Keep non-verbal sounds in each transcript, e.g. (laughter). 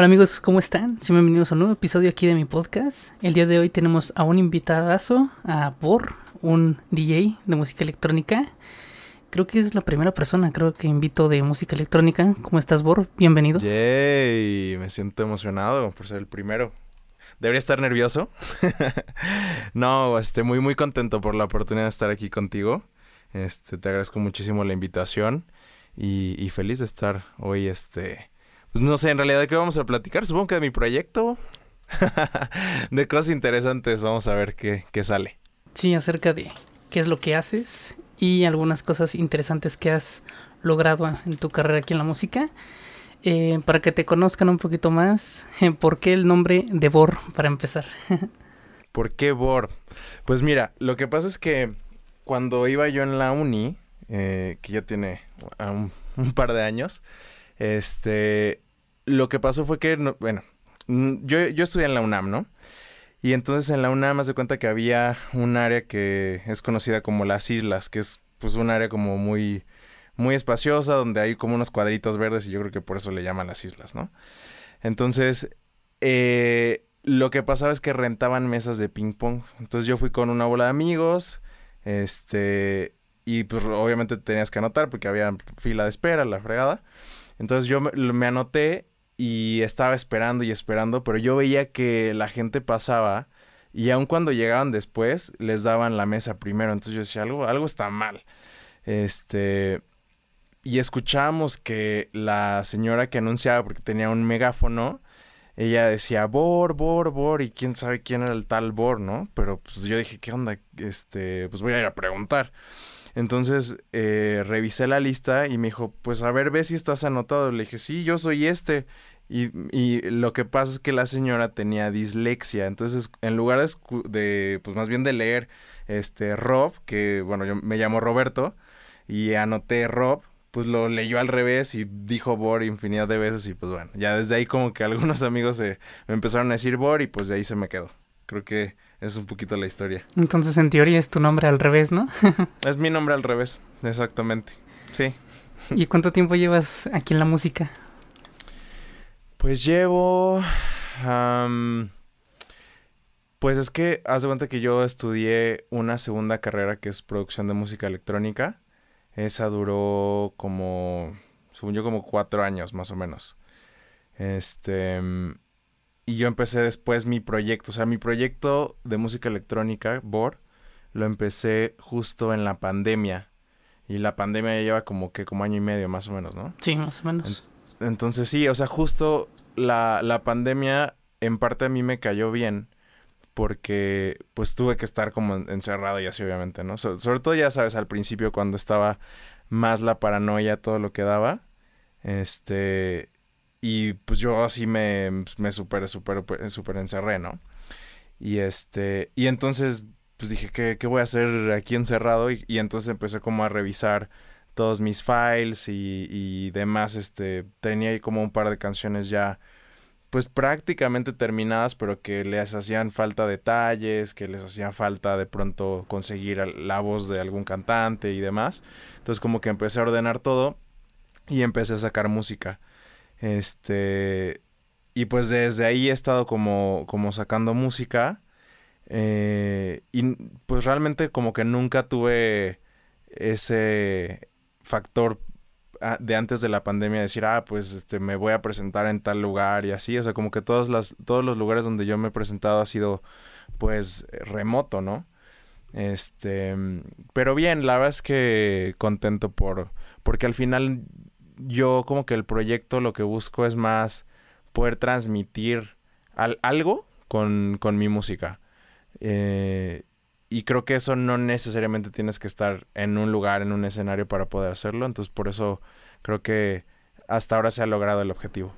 Hola amigos, ¿cómo están? Sí, bienvenidos a un nuevo episodio aquí de mi podcast. El día de hoy tenemos a un invitadazo, a Bor, un DJ de música electrónica. Creo que es la primera persona, creo que invito de música electrónica. ¿Cómo estás, Bor? Bienvenido. Yay, me siento emocionado por ser el primero. Debería estar nervioso. (laughs) no, este, muy, muy contento por la oportunidad de estar aquí contigo. Este, te agradezco muchísimo la invitación y, y feliz de estar hoy, este, pues no sé, en realidad, ¿de qué vamos a platicar? Supongo que de mi proyecto. (laughs) de cosas interesantes, vamos a ver qué, qué sale. Sí, acerca de qué es lo que haces y algunas cosas interesantes que has logrado en tu carrera aquí en la música. Eh, para que te conozcan un poquito más, ¿por qué el nombre de Bor para empezar? (laughs) ¿Por qué Bor? Pues mira, lo que pasa es que cuando iba yo en la uni, eh, que ya tiene un, un par de años, este, lo que pasó fue que, bueno, yo, yo estudié en la UNAM, ¿no? Y entonces en la UNAM hace cuenta que había un área que es conocida como las islas, que es pues un área como muy, muy espaciosa, donde hay como unos cuadritos verdes y yo creo que por eso le llaman las islas, ¿no? Entonces, eh, lo que pasaba es que rentaban mesas de ping pong. Entonces yo fui con una bola de amigos, este, y pues obviamente tenías que anotar porque había fila de espera, la fregada. Entonces yo me, anoté y estaba esperando y esperando, pero yo veía que la gente pasaba y aun cuando llegaban después les daban la mesa primero. Entonces yo decía, algo, algo está mal. Este, y escuchábamos que la señora que anunciaba, porque tenía un megáfono, ella decía Bor, Bor, Bor, y quién sabe quién era el tal Bor, ¿no? Pero pues yo dije, ¿qué onda? Este, pues voy a ir a preguntar. Entonces eh, revisé la lista y me dijo, pues a ver, ve si estás anotado. Le dije, sí, yo soy este. Y, y, lo que pasa es que la señora tenía dislexia. Entonces, en lugar de, de, pues más bien de leer este Rob, que bueno, yo me llamo Roberto, y anoté Rob, pues lo leyó al revés y dijo Bor infinidad de veces. Y pues bueno, ya desde ahí como que algunos (laughs) amigos me empezaron a decir Bor y pues de ahí se me quedó. Creo que es un poquito la historia. Entonces, en teoría es tu nombre al revés, ¿no? (laughs) es mi nombre al revés, exactamente. Sí. ¿Y cuánto tiempo llevas aquí en la música? Pues llevo... pues es que, haz de cuenta que yo estudié una segunda carrera que es producción de música electrónica. Esa duró como, según yo, como cuatro años más o menos. Este, y yo empecé después mi proyecto. O sea, mi proyecto de música electrónica, BOR, lo empecé justo en la pandemia. Y la pandemia ya lleva como que como año y medio más o menos, ¿no? Sí, más o menos. entonces sí, o sea, justo la, la pandemia en parte a mí me cayó bien porque pues tuve que estar como encerrado y así obviamente, ¿no? sobre todo ya sabes al principio cuando estaba más la paranoia, todo lo que daba. Este, y pues yo así me, me super, super, super encerré, ¿no? Y este, y entonces pues dije, ¿qué, qué voy a hacer aquí encerrado? Y, y, entonces empecé como a revisar todos mis files y, y demás, este, tenía ahí como un par de canciones ya pues prácticamente terminadas, pero que les hacían falta detalles, que les hacían falta de pronto conseguir la voz de algún cantante y demás. Entonces como que empecé a ordenar todo y empecé a sacar música. Este. Y pues desde ahí he estado como, como sacando música. Eh, y pues realmente como que nunca tuve ese factor de antes de la pandemia decir, ah, pues este, me voy a presentar en tal lugar y así. O sea, como que todos, las, todos los lugares donde yo me he presentado ha sido pues remoto, ¿no? Este, pero bien, la verdad es que contento por, porque al final yo como que el proyecto lo que busco es más poder transmitir algo con, mi música. Eh, y creo que eso no necesariamente tienes que estar en un lugar, en un escenario para poder hacerlo. Entonces por eso creo que hasta ahora se ha logrado el objetivo.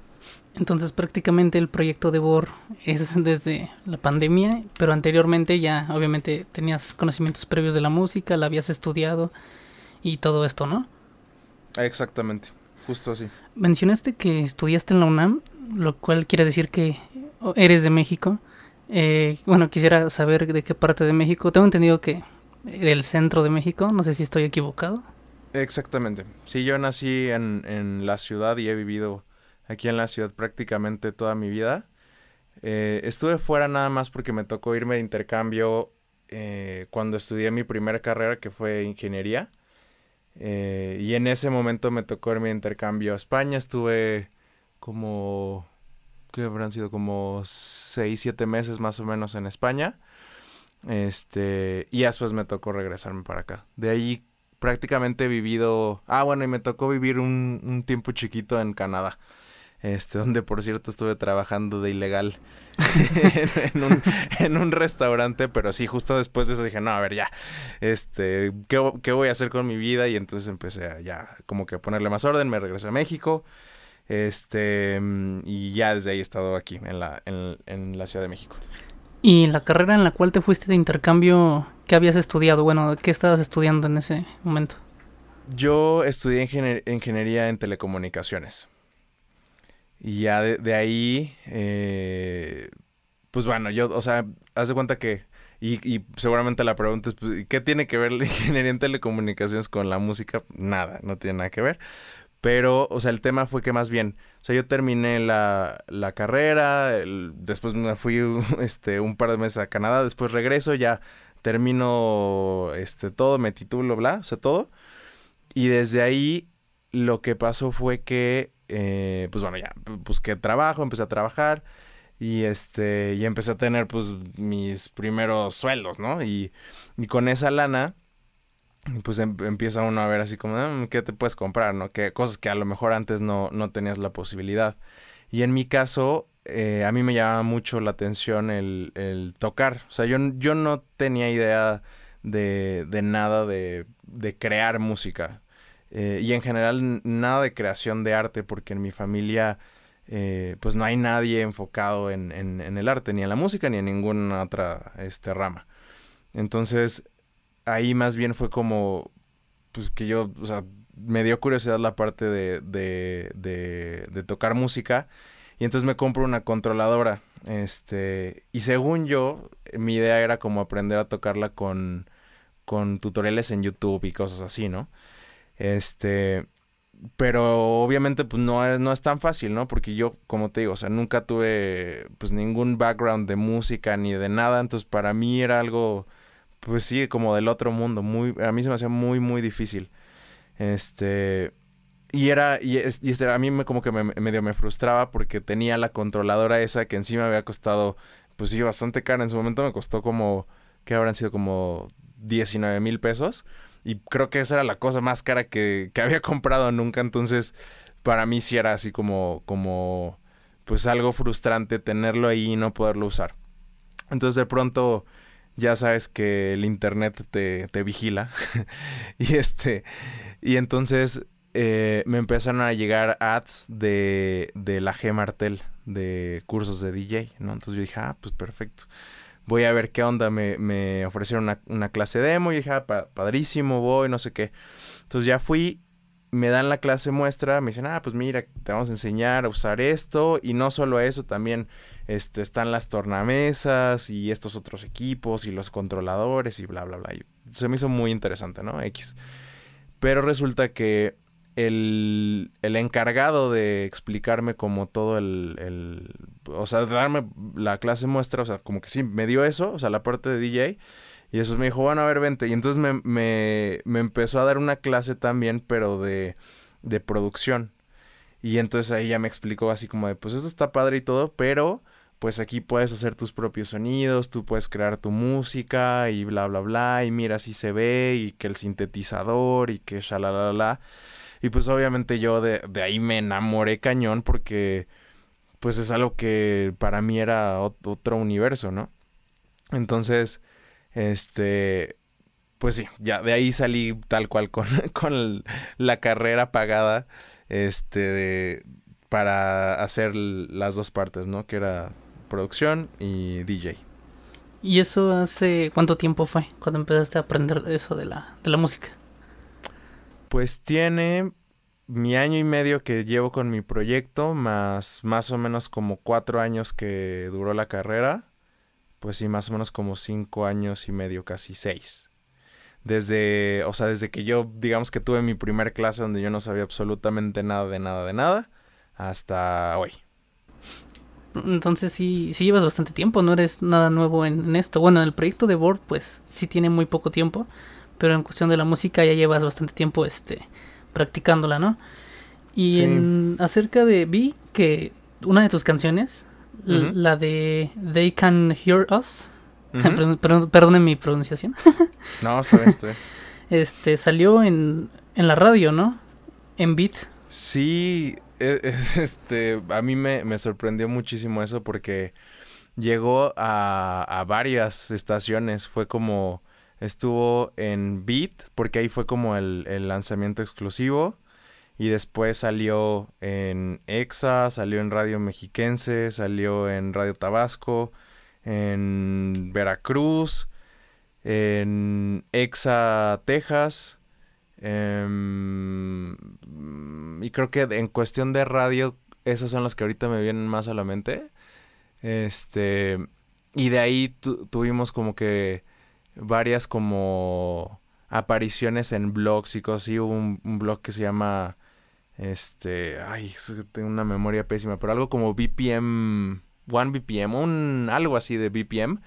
Entonces prácticamente el proyecto de BOR es (laughs) desde la pandemia, pero anteriormente ya obviamente tenías conocimientos previos de la música, la habías estudiado y todo esto, ¿no? Exactamente. Justo así. Mencionaste que estudiaste en la UNAM, lo cual quiere decir que eres de México. Eh, bueno, quisiera saber de qué parte de México. Tengo entendido que del centro de México, no sé si estoy equivocado. Exactamente. Sí, yo nací en, en la ciudad y he vivido aquí en la ciudad prácticamente toda mi vida. Eh, estuve fuera nada más porque me tocó irme de intercambio eh, cuando estudié mi primera carrera que fue ingeniería. Eh, y en ese momento me tocó irme de intercambio a España. Estuve como, ¿qué habrán sido? Como 6, 7 meses más o menos en España. Este, y después me tocó regresarme para acá. De ahí prácticamente he vivido, ah bueno, y me tocó vivir un, un tiempo chiquito en Canadá este, donde por cierto estuve trabajando de ilegal (laughs) en, un, en, un, restaurante, pero sí, justo después de eso dije, no, a ver, ya, este, ¿qué, ¿qué, voy a hacer con mi vida? Y entonces empecé a ya como que a ponerle más orden, me regresé a México, este, y ya desde ahí he estado aquí, en la, en, en la Ciudad de México. ¿Y la carrera en la cual te fuiste de intercambio, qué habías estudiado? Bueno, ¿qué estabas estudiando en ese momento? Yo estudié ingeniería en telecomunicaciones. Y ya de, ahí, eh, pues bueno, yo, o sea, haz de cuenta que, y, y seguramente la pregunta es, pues, ¿qué tiene que ver la (laughs) ingeniería en telecomunicaciones con la música? Nada, no tiene nada que ver. Pero, o sea, el tema fue que más bien, o sea, yo terminé la, la carrera, después me fui (laughs) este, un par de meses a Canadá, después regreso, ya termino este, todo, me titulo, bla, o sea, todo. Y desde ahí lo que pasó fue que eh, pues bueno, ya busqué trabajo, empecé a trabajar y este, y empecé a tener pues mis primeros sueldos, ¿no? Y, y con esa lana, pues em, empieza uno a ver así como, mm, ¿qué te puedes comprar, no? Que cosas que a lo mejor antes no, no tenías la posibilidad. Y en mi caso, eh, a mí me llamaba mucho la atención el, el tocar. O sea, yo, yo no tenía idea de, de nada de, de crear música. Eh, y en general nada de creación de arte porque en mi familia eh, pues no hay nadie enfocado en, en, el arte, ni en la música, ni en ninguna otra este, rama. Entonces ahí más bien fue como pues que yo, o sea, me dio curiosidad la parte de, de, de, de tocar música y entonces me compro una controladora. Este, y según yo, mi idea era como aprender a tocarla con, con tutoriales en YouTube y cosas así, ¿no? Este, pero obviamente pues no es, no es tan fácil, ¿no? Porque yo, como te digo, o sea, nunca tuve pues ningún background de música ni de nada, entonces para mí era algo, pues sí, como del otro mundo, muy, a mí se me hacía muy, muy difícil. Este, y era, y, este, a mí me, como que me, medio me frustraba porque tenía la controladora esa que encima había costado, pues sí, bastante cara, en su momento me costó como, que habrán sido como 19 mil pesos. Y creo que esa era la cosa más cara que, que había (laughs) comprado nunca. Entonces, para mí sí era así como, como, pues algo frustrante tenerlo ahí y no poderlo usar. Entonces, de pronto, ya sabes que el internet te, te vigila. (laughs) y este, y entonces eh, me empezaron a llegar ads de, de la G Martel, de cursos de DJ, ¿no? Entonces yo dije, ah, pues perfecto voy a ver qué onda. Me, me ofrecieron una, una, clase demo y dije, ah, padrísimo, voy, no sé qué. Entonces ya fui, me dan la clase muestra, me dicen, ah, pues mira, te vamos a enseñar a usar esto. Y no solo eso, también este, están las tornamesas y estos otros equipos y los controladores y bla, bla, bla. Se me hizo muy interesante, ¿no? X. Pero resulta que el, el, encargado de explicarme como todo el, el, o sea, darme la clase muestra, o sea, como que sí, me dio eso, o sea, la parte de DJ, y eso me dijo, bueno, a ver, vente, y entonces me, me, me empezó a dar una clase también, pero de, de producción, y entonces ahí ya me explicó así como de, pues esto está padre y todo, pero pues aquí puedes hacer tus propios sonidos, tú puedes crear tu música y bla, bla, bla, y mira si se ve, y que el sintetizador, y que shalalala. Y pues obviamente yo de, de ahí me enamoré cañón porque pues es algo que para mí era otro universo, ¿no? Entonces, este, pues sí, ya de ahí salí tal cual con, (laughs) con la carrera pagada, este, para hacer las dos partes, ¿no? Que era producción y DJ. ¿Y eso hace cuánto tiempo fue cuando empezaste a aprender eso de la, de la música? Pues tiene mi año y medio que llevo con mi proyecto, más más o menos como cuatro años que duró la carrera, pues sí, más o menos como cinco años y medio, casi seis. Desde, o sea, desde que yo, digamos que tuve mi primer clase donde yo no sabía absolutamente nada de nada de nada, hasta hoy. Entonces sí, sí llevas bastante tiempo, no eres nada nuevo en, esto. Bueno, el proyecto de Board pues sí tiene muy poco tiempo, pero en cuestión de la música ya llevas bastante tiempo este practicándola, ¿no? Y en, acerca de vi que una de tus canciones, la de They Can Hear Us, (laughs) perdonen mi pronunciación. (laughs) no, está bien, está bien. Este, salió en, en la radio, ¿no? En Beat. Sí, e, (laughs) este, a mí me, sorprendió muchísimo eso porque llegó a, a varias estaciones. Fue como, estuvo en Beat, porque ahí fue como el, lanzamiento exclusivo. Y después salió en EXA, salió en Radio Mexiquense, salió en Radio Tabasco, en Veracruz, en EXA, Texas. Em, y creo que en cuestión de radio, esas son las que ahorita me vienen más a la mente. Este. Y de ahí tuvimos como que varias como apariciones en blogs y cosas. Hubo un, un blog que se llama este, ay, tengo una memoria pésima, pero algo como BPM, One BPM, un algo así de BPM,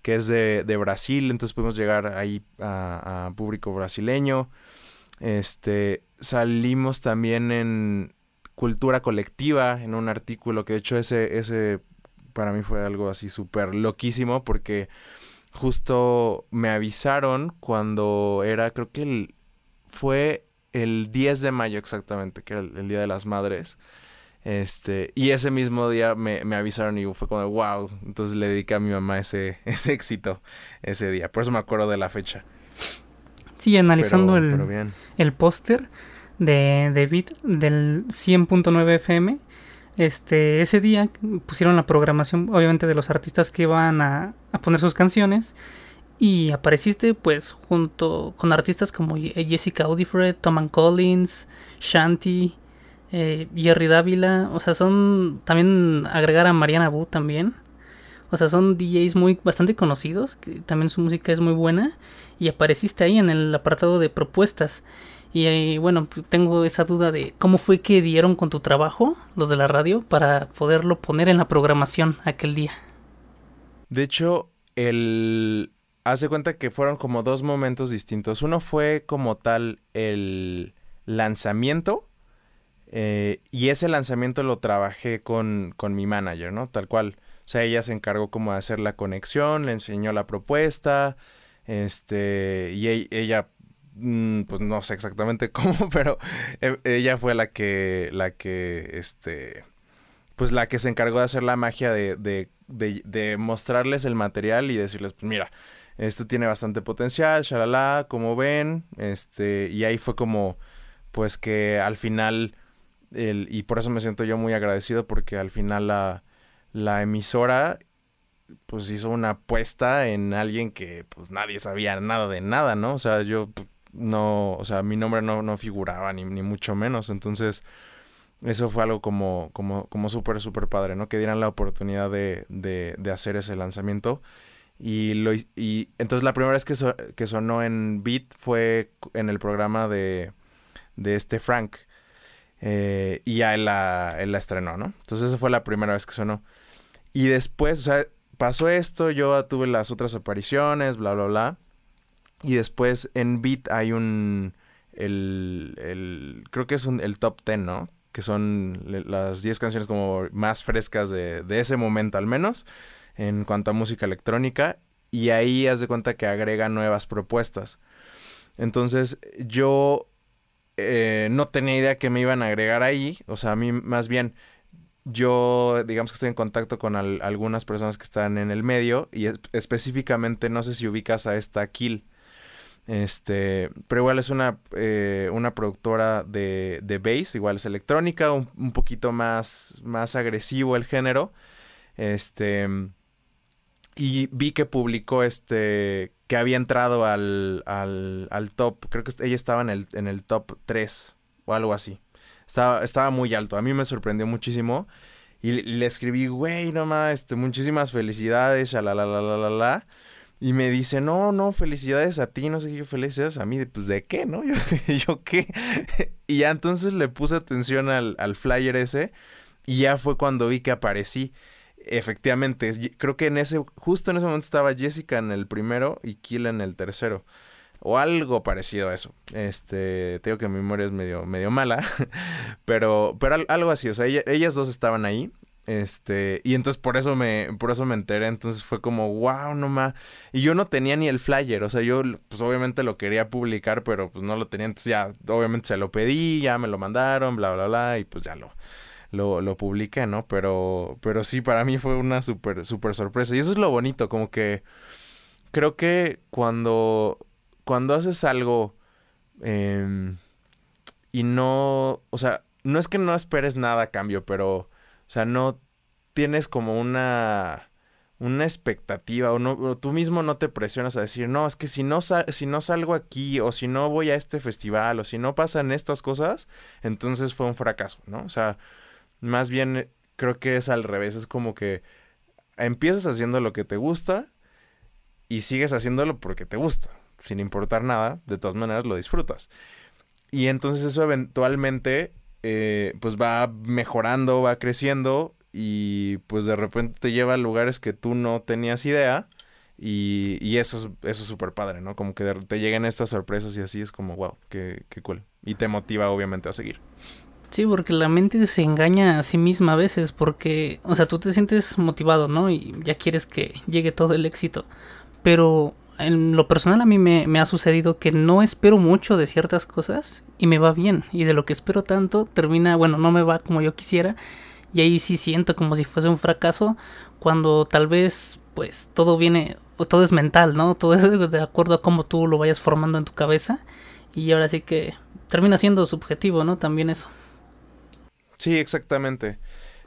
que es de, de Brasil, entonces podemos llegar ahí a, público brasileño. Este, salimos también en cultura colectiva, en un artículo que de hecho ese, ese para mí fue algo así súper loquísimo porque justo me avisaron cuando era, creo que el, fue el 10 de mayo exactamente, que era el, Día de las Madres. Este, y ese mismo día me, avisaron y fue como, wow, entonces le dediqué a mi mamá ese, (laughs) ese éxito ese día. Por eso me acuerdo de la fecha. Sí, analizando el, el póster de, de del 100.9 FM, este, ese día pusieron la programación, obviamente, de los artistas que iban a, a poner sus canciones y apareciste pues junto con artistas como Jessica Audifred, Tom Collins, Shanti, eh, Jerry Dávila. O sea, son también agregar a Mariana Bu también. O sea, son DJs muy bastante conocidos, que también su música es muy buena. Y apareciste ahí en el apartado de propuestas. Y eh, bueno, tengo esa duda de cómo fue que dieron con tu trabajo, los de la radio, para poderlo poner en la programación aquel día. De hecho, el, hace cuenta que fueron como dos momentos distintos. Uno fue como tal el lanzamiento. Eh, y ese lanzamiento lo trabajé con, con mi manager, ¿no? Tal cual. O sea, ella se encargó como de hacer la conexión, le enseñó la propuesta. Este. Y e, ella. Mm, pues no sé exactamente (laughs) cómo, pero e, ella fue la que. la que. este. Pues la que se encargó de hacer la magia de, de, de, mostrarles el material y decirles, pues mira, esto tiene bastante potencial, shalala, como ven, este, y ahí fue como, pues que al final, el, y por eso me siento yo muy agradecido porque al final la, la emisora pues hizo una apuesta en alguien que pues nadie sabía nada de nada, ¿no? O sea, yo no, o sea, mi nombre no, no figuraba ni, ni mucho menos, entonces eso fue algo como, como, como súper, súper padre, ¿no? Que dieran la oportunidad de, de, de hacer ese lanzamiento. Y, lo, y entonces la primera vez que, que sonó en Beat fue en el programa de, de este Frank. Eh, y ya él la, él la estrenó, ¿no? Entonces esa fue la primera vez que sonó. Y después, o sea, pasó esto, yo tuve las otras apariciones, bla, bla, bla. Y después en Beat hay un... El, el creo que es un, el top 10, ¿no? Que son las 10 canciones como más frescas de, de ese momento al menos en cuanto a música electrónica y ahí haz de cuenta que agrega nuevas propuestas. Entonces yo eh, no tenía idea que me iban a agregar ahí, o sea, a mí más bien yo digamos que estoy en contacto con algunas personas que están en el medio y específicamente no sé si ubicas a esta Kill. Este, pero igual es una, eh, una productora de, de bass, igual es electrónica, un, un, poquito más, más agresivo el género. Este, y vi que publicó este que había entrado al, al, al top, creo que ella estaba en el, en el top 3 o algo así. Estaba, estaba muy alto, a mí me sorprendió muchísimo. Y le, escribí, güey, no más, este, muchísimas felicidades, la la la la la la. Y me dice, no, no, felicidades a ti, no sé qué, felicidades a mí. Pues, ¿de qué, no? (laughs) Yo, ¿yo qué? (laughs) y ya entonces le puse atención al, al flyer ese y ya fue cuando vi que aparecí. Efectivamente, creo que en ese, justo en ese momento estaba Jessica en el primero y Kill en el tercero. O algo parecido a eso. Este, tengo que mi memoria es medio, medio mala. (laughs) pero, pero algo así. O sea, ellas dos estaban ahí. Este, y entonces por eso me, por eso me enteré, entonces fue como, wow, no más. Y yo no tenía ni el flyer, o sea, yo pues obviamente lo quería publicar, pero pues no lo tenía, entonces ya, obviamente se lo pedí, ya me lo mandaron, bla, bla, bla, y pues ya lo, lo, lo publiqué, ¿no? Pero, pero sí, para mí fue una súper, súper sorpresa. Y eso es lo bonito, como que creo que cuando, cuando haces algo em, y no, o sea, no es que no esperes nada a cambio, pero o sea, no tienes como una una expectativa o, no, tú mismo no te presionas a decir, no, es que si no, si no salgo aquí o si no voy a este festival o si no pasan estas cosas, entonces fue un fracaso, ¿no? O sea, más bien creo que es al revés, es como que empiezas haciendo lo que te gusta y sigues haciéndolo porque te gusta, sin importar nada, de todas maneras lo disfrutas. Y entonces eso eventualmente eh, pues va mejorando, va creciendo y pues de repente te lleva a lugares que tú no tenías idea y, y eso, es, eso es súper padre, ¿no? Como que te llegan estas sorpresas y así es como, wow, qué, qué cool. Y te motiva obviamente a seguir. Sí, porque la mente se engaña a sí misma a veces porque, o sea, tú te sientes motivado, ¿no? Y ya quieres que llegue todo el éxito. Pero en lo personal a mí me, ha sucedido que no espero mucho de ciertas cosas y me va bien. Y de lo que espero tanto termina, bueno, no me va como yo quisiera. Y ahí sí siento como si fuese un fracaso cuando tal vez pues todo viene, todo es mental, ¿no? Todo es de acuerdo a cómo tú lo vayas formando en tu cabeza. Y ahora sí que termina siendo subjetivo, ¿no? También eso. Sí, exactamente.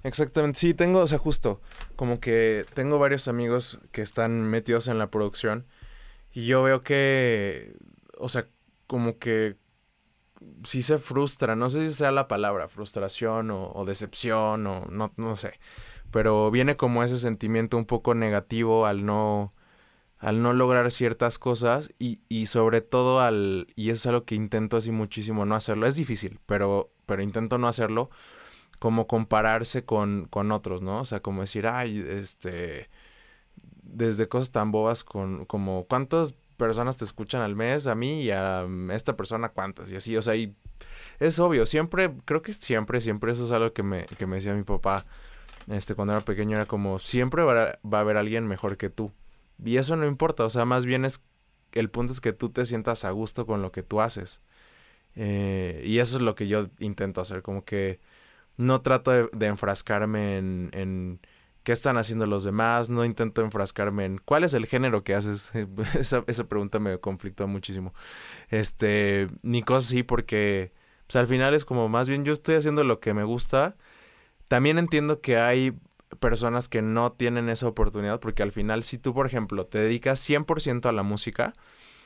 Exactamente, sí, tengo, o sea, justo, como que tengo varios amigos que están metidos en la producción y yo veo que, o sea, como que sí se frustra, no sé si sea la palabra, frustración o, decepción o no, no sé, pero viene como ese sentimiento un poco negativo al no, al no lograr ciertas cosas y, y sobre todo al, y eso es algo que intento así muchísimo no hacerlo, es difícil, pero, pero intento no hacerlo, como compararse con, con otros, ¿no? O sea, como decir, ay, este desde cosas tan bobas con, como cuántas personas te escuchan al mes, a mí y a esta persona cuántas, y así, o sea, y es obvio, siempre, creo que siempre, siempre eso es algo que me, que me decía mi papá, este, cuando era pequeño, era como, siempre va a, haber alguien mejor que tú, y eso no importa, o sea, más bien es, el punto es que tú te sientas a gusto con lo que tú haces, eh, y eso es lo que yo intento hacer, como que no trato de, enfrascarme en qué están haciendo los demás, no intento enfrascarme en cuál es el género que haces. (laughs) esa, esa pregunta me conflictó muchísimo. Este, ni cosas así porque pues al final es como más bien yo estoy haciendo lo que me gusta. También entiendo que hay personas que no tienen esa oportunidad porque al final si tú, por ejemplo, te dedicas 100% a la música,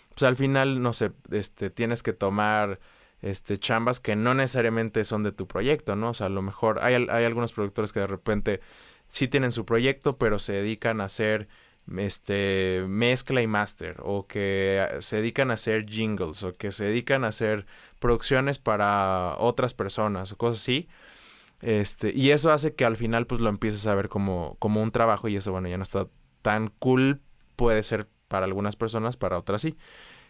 pues al final, no sé, este, tienes que tomar este, chambas que no necesariamente son de tu proyecto, ¿no? O sea, a lo mejor hay, hay algunos productores que de repente sí tienen su proyecto, pero se dedican a hacer este mezcla y master o que se dedican a hacer jingles o que se dedican a hacer producciones para otras personas o cosas así. Este, y eso hace que al final pues lo empieces a ver como, como un trabajo y eso bueno ya no está tan cool, puede ser para algunas personas, para otras sí.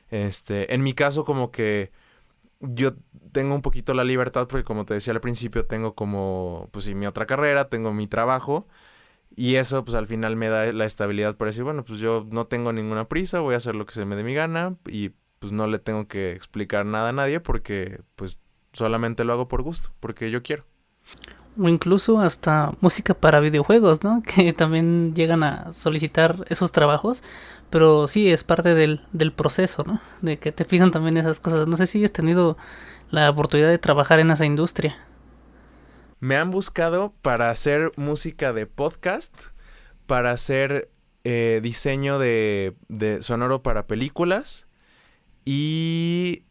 Este, en mi caso como que yo tengo un poquito la libertad porque como te decía al principio tengo como pues sí mi otra carrera, tengo mi trabajo y eso pues al final me da la estabilidad para decir, bueno, pues yo no tengo ninguna prisa, voy a hacer lo que se me dé mi gana y pues no le tengo que explicar nada a nadie porque pues solamente lo hago por gusto, porque yo quiero. O incluso hasta música para videojuegos, ¿no? (laughs) Que también llegan a solicitar esos trabajos pero sí, es parte del, del proceso, ¿no? De que te pidan también esas cosas. No sé si has tenido la oportunidad de trabajar en esa industria. Me han buscado para hacer música de podcast, para hacer eh, diseño de, de sonoro para películas y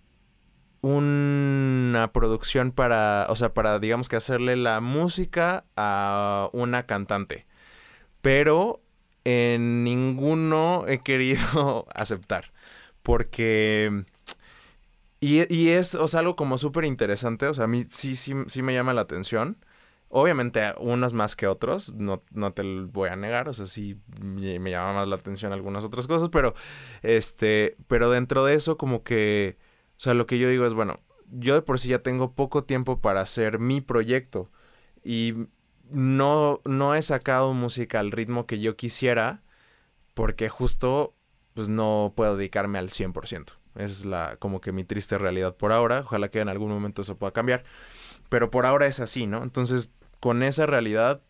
una producción para, o sea, para digamos que hacerle la música a una cantante. Pero en ninguno he querido (laughs) aceptar. Porque... Y, y es, o sea, algo como súper interesante. O sea, a mí sí, sí, sí me llama la atención. Obviamente unos más que otros, no, no te voy a negar, o sea, sí me llama más la atención algunas otras cosas, pero este, pero dentro de eso como que, o sea, lo que yo digo es, bueno, yo de por sí ya tengo poco tiempo para hacer mi proyecto y no, no he sacado música al ritmo que yo quisiera porque justo pues no puedo dedicarme al 100%. Es la como que mi triste realidad por ahora. Ojalá que en algún momento eso pueda cambiar. Pero por ahora es así, ¿no? Entonces, con esa realidad,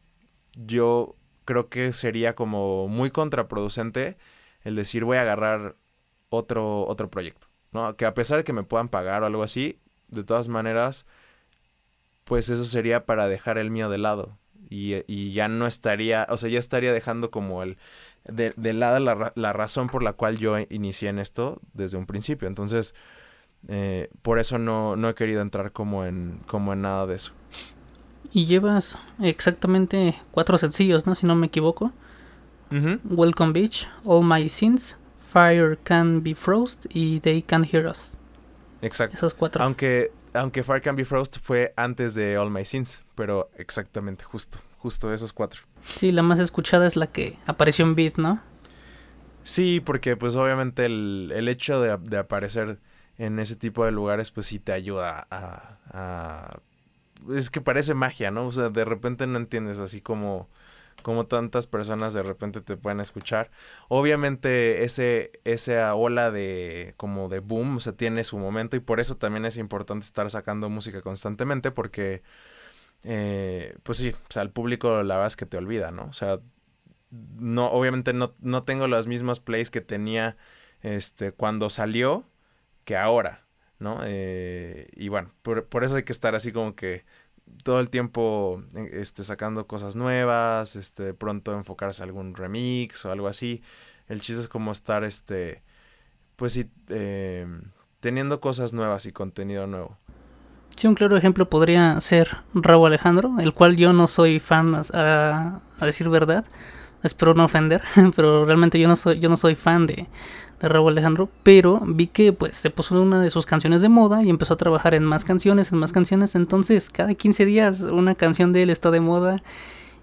yo creo que sería como muy contraproducente el decir voy a agarrar otro, otro proyecto. ¿no? Que a pesar de que me puedan pagar o algo así, de todas maneras, pues eso sería para dejar el mío de lado. Y, ya no estaría, o sea, ya estaría dejando como el, de, lado la, razón por la cual yo inicié en esto desde un principio. Entonces, eh, por eso no, no he querido entrar como en, como en nada de eso. Y llevas exactamente cuatro sencillos, ¿no? Si no me equivoco. Welcome Beach, All My Sins, Fire Can Be Frost y They Can Hear Us. Exacto. Esos cuatro. Aunque, aunque Fire Can Be Frost fue antes de All My Sins, pero exactamente, justo, justo de esos cuatro. Sí, la más escuchada es la que apareció en Beat, ¿no? Sí, porque pues obviamente el, el hecho de, de, aparecer en ese tipo de lugares pues sí te ayuda a, a... Es que parece magia, ¿no? O sea, de repente no entiendes así como como tantas personas de repente te pueden escuchar. Obviamente ese esa ola de como de boom, o sea, tiene su momento y por eso también es importante estar sacando música constantemente porque eh, pues sí, o sea, el público la verdad es que te olvida, ¿no? O sea, no obviamente no, no tengo los mismos plays que tenía este cuando salió que ahora, ¿no? Eh, y bueno, por, por eso hay que estar así como que todo el tiempo eh, este, sacando cosas nuevas, este, pronto enfocarse a algún remix o algo así. El chiste es como estar, este, pues sí, eh, teniendo cosas nuevas y contenido nuevo. Sí, un claro ejemplo podría ser Raúl Alejandro, el cual yo no soy fan, a, a decir verdad, espero no ofender, (laughs) pero realmente yo no soy, yo no soy fan de, de Raúl Alejandro, pero vi que pues se puso una de sus canciones de moda y empezó a trabajar en más canciones, en más canciones, entonces cada 15 días una canción de él está de moda.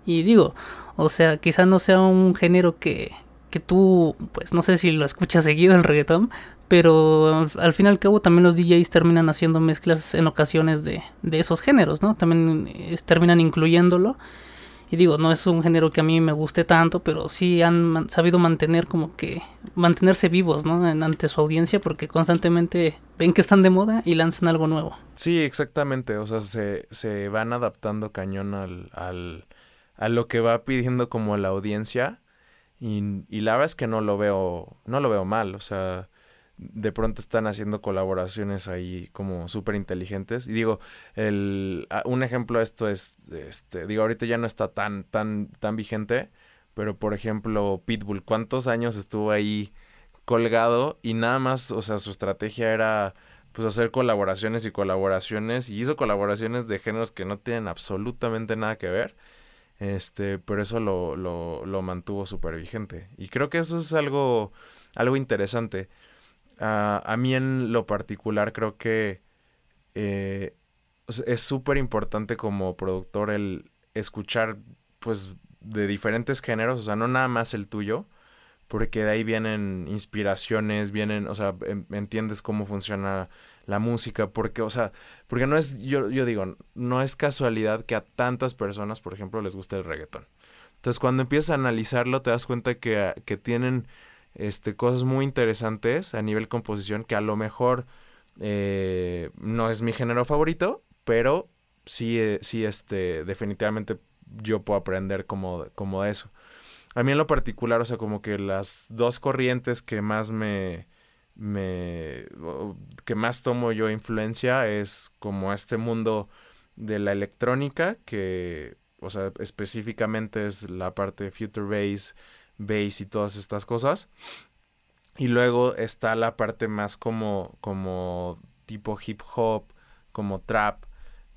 Y digo, o sea, quizá no sea un género que, que tú, pues no sé si lo escuchas seguido el reggaetón, pero al, fin y al cabo también los DJs terminan haciendo mezclas en ocasiones de, de esos géneros, ¿no? También eh, terminan incluyéndolo y digo, no es un género que a mí me guste tanto, pero sí han sabido mantener como que mantenerse vivos, ¿no? ante su audiencia porque constantemente ven que están de moda y lanzan algo nuevo. Sí, exactamente, o sea, se, se van adaptando cañón al, al, a lo que va pidiendo como la audiencia y, y la verdad es que no lo veo, no lo veo mal, o sea, de pronto están haciendo colaboraciones ahí como súper inteligentes. Y digo, el, un ejemplo de esto es, este, digo, ahorita ya no está tan, tan, tan vigente, pero por ejemplo, Pitbull, ¿cuántos años estuvo ahí colgado? Y nada más, o sea, su estrategia era pues hacer colaboraciones y colaboraciones y hizo colaboraciones de géneros que no tienen absolutamente nada que ver. Este, pero eso lo, lo, lo mantuvo súper vigente. Y creo que eso es algo, algo interesante a mí en lo particular creo que eh, es súper importante como productor el escuchar pues de diferentes géneros, o sea, no nada más el tuyo, porque de ahí vienen inspiraciones, vienen, o sea, em, entiendes cómo funciona la música, porque, o sea, porque no es, yo, yo digo, no es casualidad que a tantas personas, por ejemplo, les guste el reggaetón. Entonces, cuando empiezas a analizarlo, te das cuenta que, que tienen este, cosas muy interesantes a nivel composición que a lo mejor eh, no es mi género favorito, pero sí, eh, sí este, definitivamente yo puedo aprender como, como de eso. A mí en lo particular, o sea, como que las dos corrientes que más me, me que más tomo yo influencia es como este mundo de la electrónica que o sea específicamente es la parte future bass bass y todas estas cosas. Y luego está la parte más como, como tipo hip hop, como trap,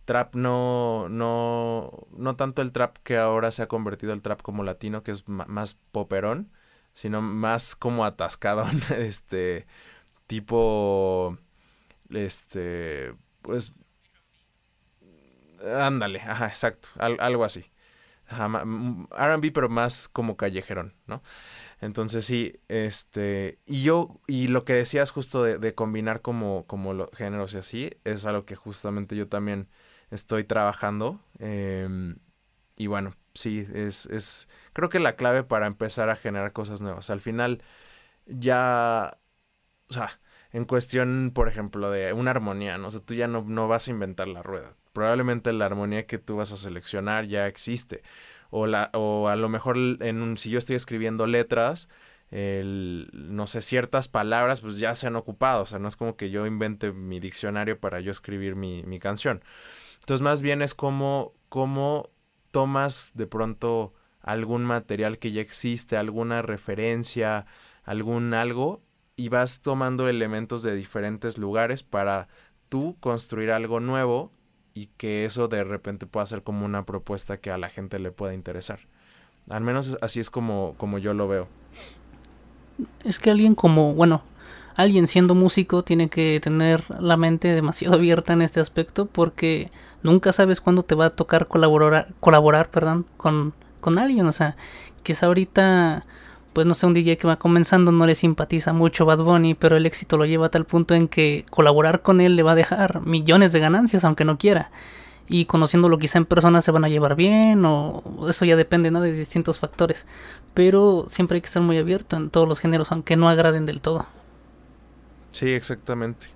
trap no, no, no tanto el trap que ahora se ha convertido el trap como latino, que es más poperón, sino más como atascado, (laughs) este, tipo, este, pues, ándale, ajá, exacto, algo así. RB, pero más como callejerón, ¿no? Entonces sí, este, y yo, y lo que decías justo de, combinar como, como los géneros y así, es algo que justamente yo también estoy trabajando. Em, y bueno, sí, es, es, creo que la clave para empezar a generar cosas nuevas. Al final, ya, o sea, en cuestión, por ejemplo, de una armonía, ¿no? O sea, tú ya no, no vas a inventar la rueda. Probablemente la armonía que tú vas a seleccionar ya existe. O, la, o a lo mejor en un, si yo estoy escribiendo letras, el, no sé, ciertas palabras pues ya se han ocupado. O sea, no es como que yo invente mi diccionario para yo escribir mi, mi canción. Entonces, más bien es como, como tomas de pronto algún material que ya existe, alguna referencia, algún algo, y vas tomando elementos de diferentes lugares para tú construir algo nuevo y que eso de repente pueda ser como una propuesta que a la gente le pueda interesar. Al menos así es como, como yo lo veo. Es que alguien como, bueno, alguien siendo músico tiene que tener la mente demasiado (laughs) abierta en este aspecto porque nunca sabes cuándo te va a tocar colaborar, colaborar perdón, con, con alguien. O sea, quizá ahorita, pues no sé, un DJ que va comenzando no le simpatiza mucho Bad Bunny, pero el éxito lo lleva a tal punto en que colaborar con él le va a dejar millones de ganancias, aunque no quiera. Y conociéndolo quizá en persona se van a llevar bien, o eso ya depende ¿no? de distintos factores. Pero siempre hay que estar muy abierto en todos los géneros, aunque no agraden del todo. Sí, exactamente.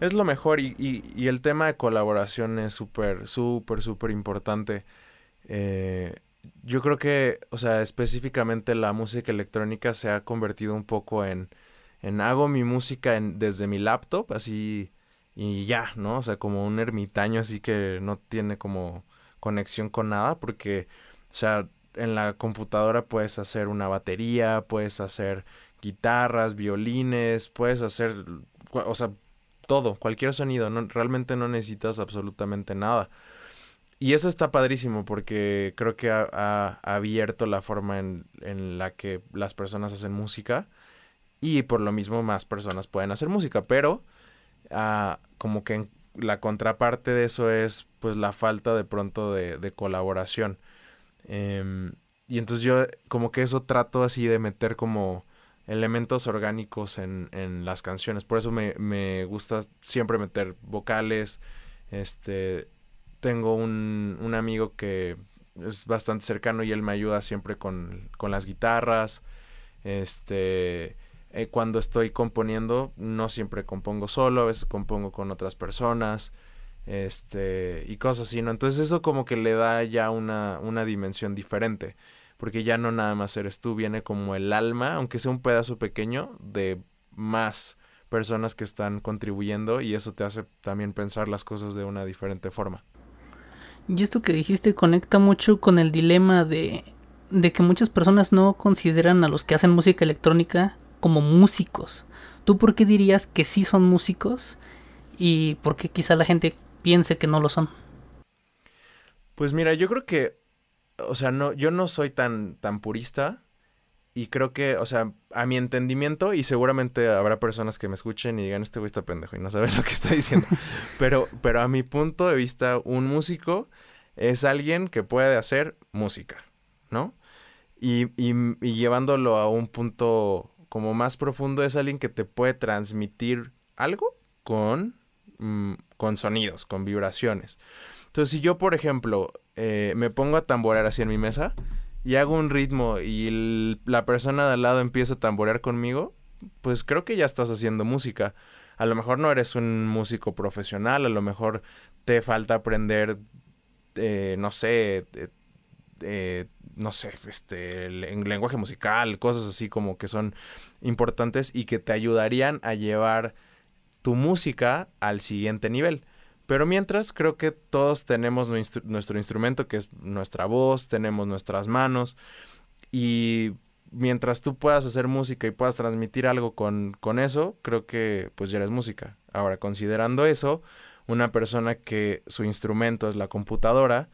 Es lo mejor y, y, el tema de colaboración es súper, súper, súper importante. Eh, yo creo que, o sea, específicamente la música electrónica se ha convertido un poco en, en hago mi música en, desde mi laptop, así y ya, ¿no? O sea, como un ermitaño así que no tiene como conexión con nada, porque, o sea, en la computadora puedes hacer una batería, puedes hacer guitarras, violines, puedes hacer, o sea, todo, cualquier sonido, realmente no necesitas absolutamente nada. Y eso está padrísimo porque creo que ha, abierto la forma en, en, la que las personas hacen música y por lo mismo más personas pueden hacer música, pero ah, como que la contraparte de eso es pues la falta de pronto de, de colaboración. Em, y entonces yo como que eso trato así de meter como elementos orgánicos en, en las canciones. Por eso me, me, gusta siempre meter vocales. Este, tengo un, un, amigo que es bastante cercano y él me ayuda siempre con, con las guitarras. Este, eh, cuando estoy componiendo, no siempre compongo solo, a veces compongo con otras personas. Este, y cosas así, ¿no? Entonces eso como que le da ya una, una dimensión diferente porque ya no nada más eres tú, viene como el alma, aunque sea un pedazo pequeño, de más personas que están contribuyendo y eso te hace también pensar las cosas de una diferente forma. Y esto que dijiste conecta mucho con el dilema de, de que muchas personas no consideran a los que hacen música electrónica como músicos. ¿Tú por qué dirías que sí son músicos y por qué quizá la gente piense que no lo son? Pues mira, yo creo que o sea, no, yo no soy tan, tan purista y creo que, o sea, a mi entendimiento, y seguramente habrá personas que me escuchen y digan, este güey está pendejo y no sabe (laughs) lo que está diciendo, (laughs) pero, pero a mi punto de vista, un músico es alguien que puede hacer música, ¿no? Y, y, y llevándolo a un punto como más profundo, es alguien que te puede transmitir algo con, mm, con sonidos, con vibraciones. Entonces, si yo, por ejemplo, eh, me pongo a tamborear así en mi mesa y hago un ritmo y la persona de al lado empieza a tamborear conmigo, pues creo que ya estás haciendo música. A lo mejor no eres un músico profesional, a lo mejor te falta aprender, eh, no sé, eh, no sé, este, en lenguaje musical, cosas así como que son importantes y que te ayudarían a llevar tu música al siguiente nivel. Pero mientras, creo que todos tenemos nuestro instrumento, que es nuestra voz, tenemos nuestras manos. Y mientras tú puedas hacer música y puedas transmitir algo con, con eso, creo que pues ya eres música. Ahora, considerando eso, una persona que su instrumento es la computadora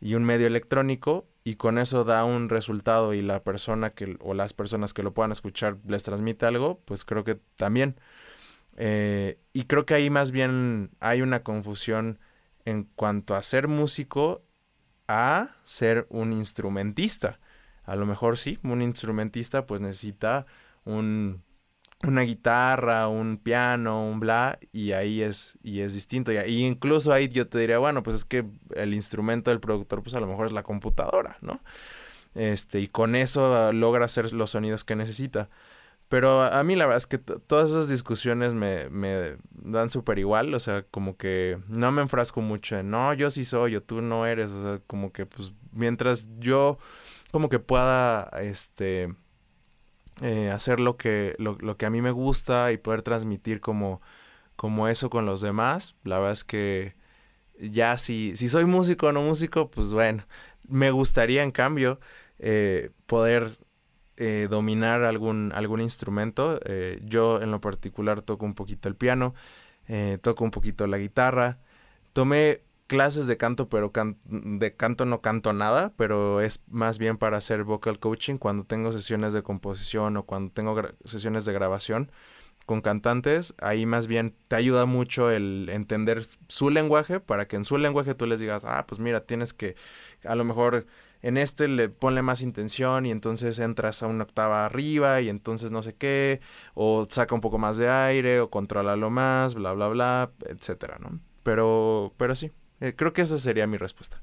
y un medio electrónico y con eso da un resultado y la persona que o las personas que lo puedan escuchar les transmite algo, pues creo que también. Eh, y creo que ahí más bien hay una confusión en cuanto a ser músico a ser un instrumentista. A lo mejor sí, un instrumentista pues necesita un, una guitarra, un piano, un bla, y ahí es, y es distinto. Y, incluso ahí yo te diría, bueno, pues es que el instrumento del productor, pues a lo mejor es la computadora, ¿no? Este, y con eso logra hacer los sonidos que necesita. Pero a mí la verdad es que todas esas discusiones me, me dan súper igual, o sea, como que no me enfrasco mucho en, no, yo sí soy, o tú no eres, o sea, como que pues mientras yo como que pueda, este, eh, hacer lo que, lo, lo, que a mí me gusta y poder transmitir como, como eso con los demás. La verdad es que ya si, si soy músico o no músico, pues bueno, me gustaría en cambio eh, poder eh, dominar algún, algún instrumento. yo en lo particular toco un poquito el piano, toco un poquito la guitarra. Tomé clases de canto, pero de canto no canto nada, pero es más bien para hacer vocal coaching cuando tengo sesiones de composición o cuando tengo sesiones de grabación con cantantes, ahí más bien te ayuda mucho el entender su lenguaje para que en su lenguaje tú les digas, ah, pues mira, tienes que a lo mejor en este le ponle más intención y entonces entras a una octava arriba y entonces no sé qué, o saca un poco más de aire o controlalo más, bla, bla, bla, etcétera, ¿no? Pero, pero sí, eh, creo que esa sería mi respuesta.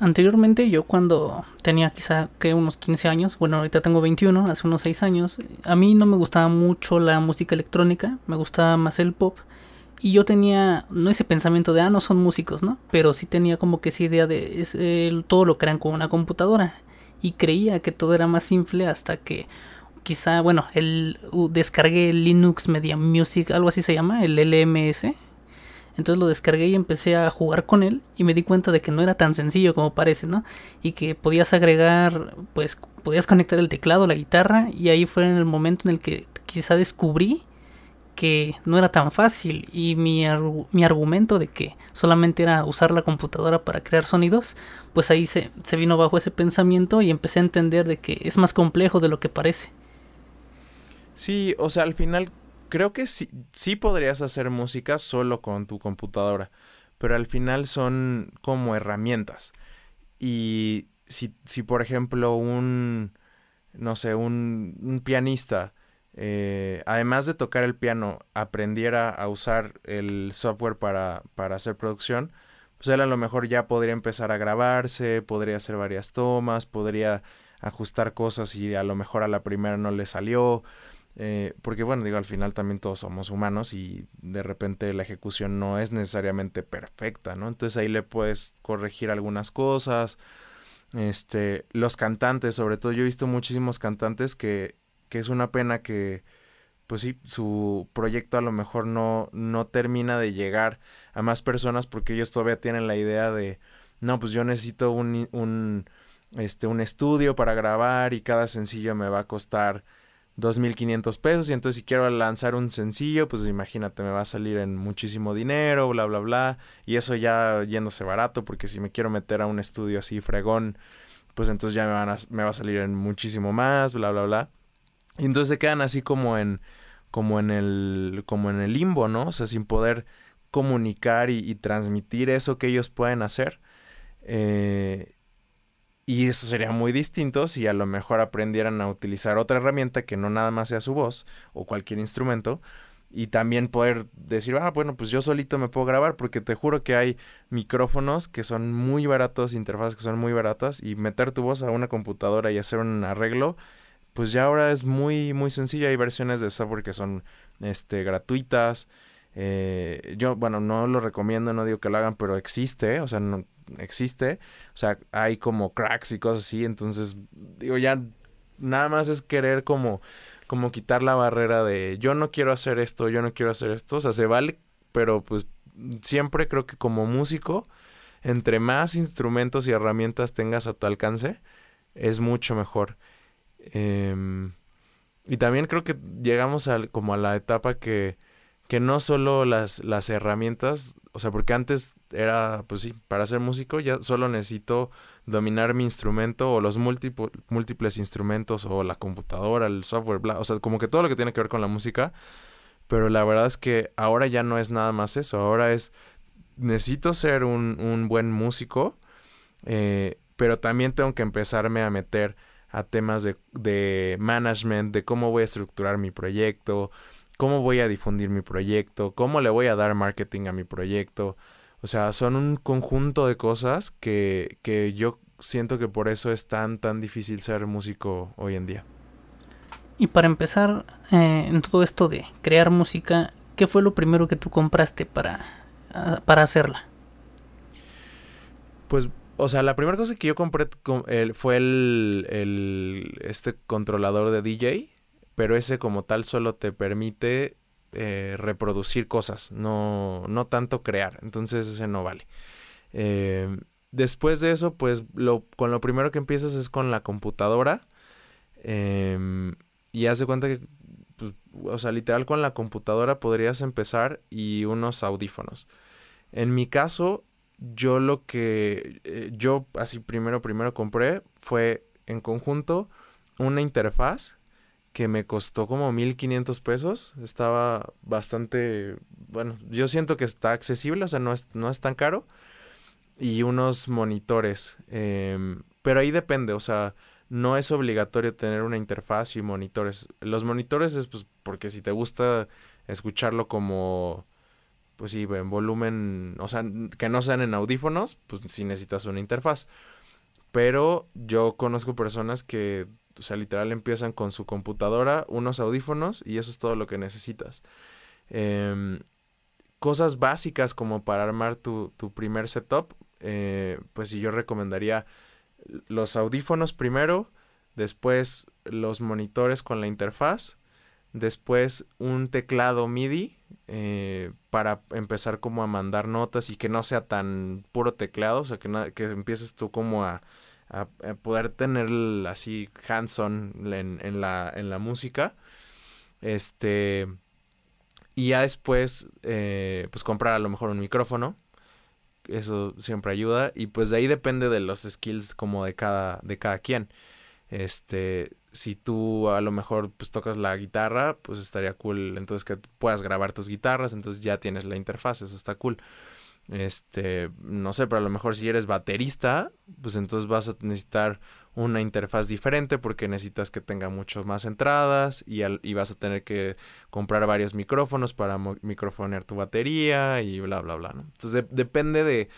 Anteriormente yo cuando tenía quizá que unos 15 años, bueno ahorita tengo 21, hace unos 6 años, a mí no me gustaba mucho la música electrónica, me gustaba más el pop y yo tenía no ese pensamiento de ah no son músicos, ¿no? Pero sí tenía como que esa idea de es, todo lo crean con una computadora y creía que todo era más simple hasta que quizá bueno el descargué el Linux Media Music algo así se llama el LMS entonces lo descargué y empecé a jugar con él y me di cuenta de que no era tan sencillo como parece, ¿no? Y que podías agregar, pues podías conectar el teclado, la guitarra y ahí fue en el momento en el que quizá descubrí que no era tan fácil y mi, mi argumento de que solamente era usar la computadora para crear sonidos, pues ahí se, se vino bajo ese pensamiento y empecé a entender de que es más complejo de lo que parece. Sí, o sea, al final creo que sí, sí podrías hacer música solo con tu computadora, pero al final son como herramientas. Y si, si por ejemplo, un, no sé, un, un pianista, eh, además de tocar el piano, aprendiera a usar el software para, para hacer producción, pues él a lo mejor ya podría empezar a grabarse, podría hacer varias tomas, podría ajustar cosas y a lo mejor a la primera no le salió. Eh, porque bueno, digo, al final también todos somos humanos y de repente la ejecución no es necesariamente perfecta, ¿no? Entonces ahí le puedes corregir algunas cosas. Este, los cantantes, sobre todo yo he visto muchísimos cantantes que, que es una pena que, pues sí, su proyecto a lo mejor no, no termina de llegar a más personas porque ellos todavía tienen la idea de, no, pues yo necesito un, un, este, un estudio para grabar y cada sencillo me va a costar 2.500 pesos y entonces si quiero lanzar un sencillo, pues imagínate, me va a salir en muchísimo dinero, bla, bla, bla. Y eso ya yéndose barato, porque si me quiero meter a un estudio así fregón, pues entonces ya me, van a, me va a salir en muchísimo más, bla, bla, bla. Y entonces se quedan así como en, como en, el, como en el limbo, ¿no? O sea, sin poder comunicar y, y transmitir eso que ellos pueden hacer. Eh, y eso sería muy distinto si a lo mejor aprendieran a utilizar otra herramienta que no nada más sea su voz o cualquier instrumento. Y también poder decir, ah, bueno, pues yo solito me puedo grabar porque te juro que hay micrófonos que son muy baratos, interfaces que son muy baratas y meter tu voz a una computadora y hacer un arreglo, pues ya ahora es muy, muy sencillo. Hay versiones de software que son este, gratuitas. Eh, yo, bueno, no lo recomiendo, no digo que lo hagan, pero existe, o sea, no, existe. O sea, hay como cracks y cosas así. Entonces, digo, ya nada más es querer como, como quitar la barrera de yo no quiero hacer esto, yo no quiero hacer esto. O sea, se vale, pero pues siempre creo que como músico, entre más instrumentos y herramientas tengas a tu alcance, es mucho mejor. Em, y también creo que llegamos a, como a la etapa que, que no solo las, las herramientas, o sea, porque antes era, pues sí, para ser músico ya solo necesito dominar mi instrumento o los múltiples instrumentos o la computadora, el software, bla, o sea, como que todo lo que tiene que ver con la música, pero la verdad es que ahora ya no es nada más eso, ahora es, necesito ser un, un buen músico, eh, pero también tengo que empezarme a meter a temas de, de management, de cómo voy a estructurar mi proyecto, cómo voy a difundir mi proyecto, cómo le voy a dar marketing a mi proyecto. O sea, son un conjunto de cosas que, que yo siento que por eso es tan, tan difícil ser músico hoy en día. Y para empezar eh, en todo esto de crear música, ¿qué fue lo primero que tú compraste para, ah, para hacerla? Pues, o sea, la primera cosa que yo compré fue el, este controlador de DJ pero ese como tal solo te permite eh, reproducir cosas, no, no tanto crear, entonces ese no vale. Eh, después de eso, pues con lo primero que empiezas es con la computadora em, y haz de cuenta que, pues, o sea, literal con la computadora podrías empezar y unos audífonos. En mi caso, yo lo que eh, yo así primero primero compré fue en conjunto una interfaz que me costó como 1500 pesos. Estaba bastante, bueno, yo siento que está accesible, o sea, no es, no es tan caro. Y unos monitores. Em, pero ahí depende, o sea, no es obligatorio tener una interfaz y monitores. Los monitores es pues porque si te gusta escucharlo como, pues sí, en volumen, o sea, que no sean en audífonos, pues sí necesitas una interfaz. Pero yo conozco personas que o sea, literal empiezan con su computadora, unos audífonos y eso es todo lo que necesitas. Em, cosas básicas como para armar tu, primer setup, eh, pues sí, yo recomendaría los audífonos primero, después los monitores con la interfaz, después un teclado MIDI eh, para empezar como a mandar notas y que no sea tan puro teclado, o sea, que, que empieces tú como a a, poder tener así hands-on en, la, en la música. Este. Y ya después, eh, pues comprar a lo mejor un micrófono. Eso siempre ayuda. Y pues de ahí depende de los skills como de cada, de cada quien. Este, si tú a lo mejor pues tocas la guitarra, pues estaría cool. Entonces que puedas grabar tus guitarras, entonces ya tienes la interfaz, eso está cool. Este, no sé, pero a lo mejor si eres baterista, pues entonces vas a necesitar una interfaz diferente porque necesitas que tenga muchas más entradas y, y, vas a tener que comprar varios micrófonos para microfonear tu batería y bla, bla, bla, ¿no? Entonces depende de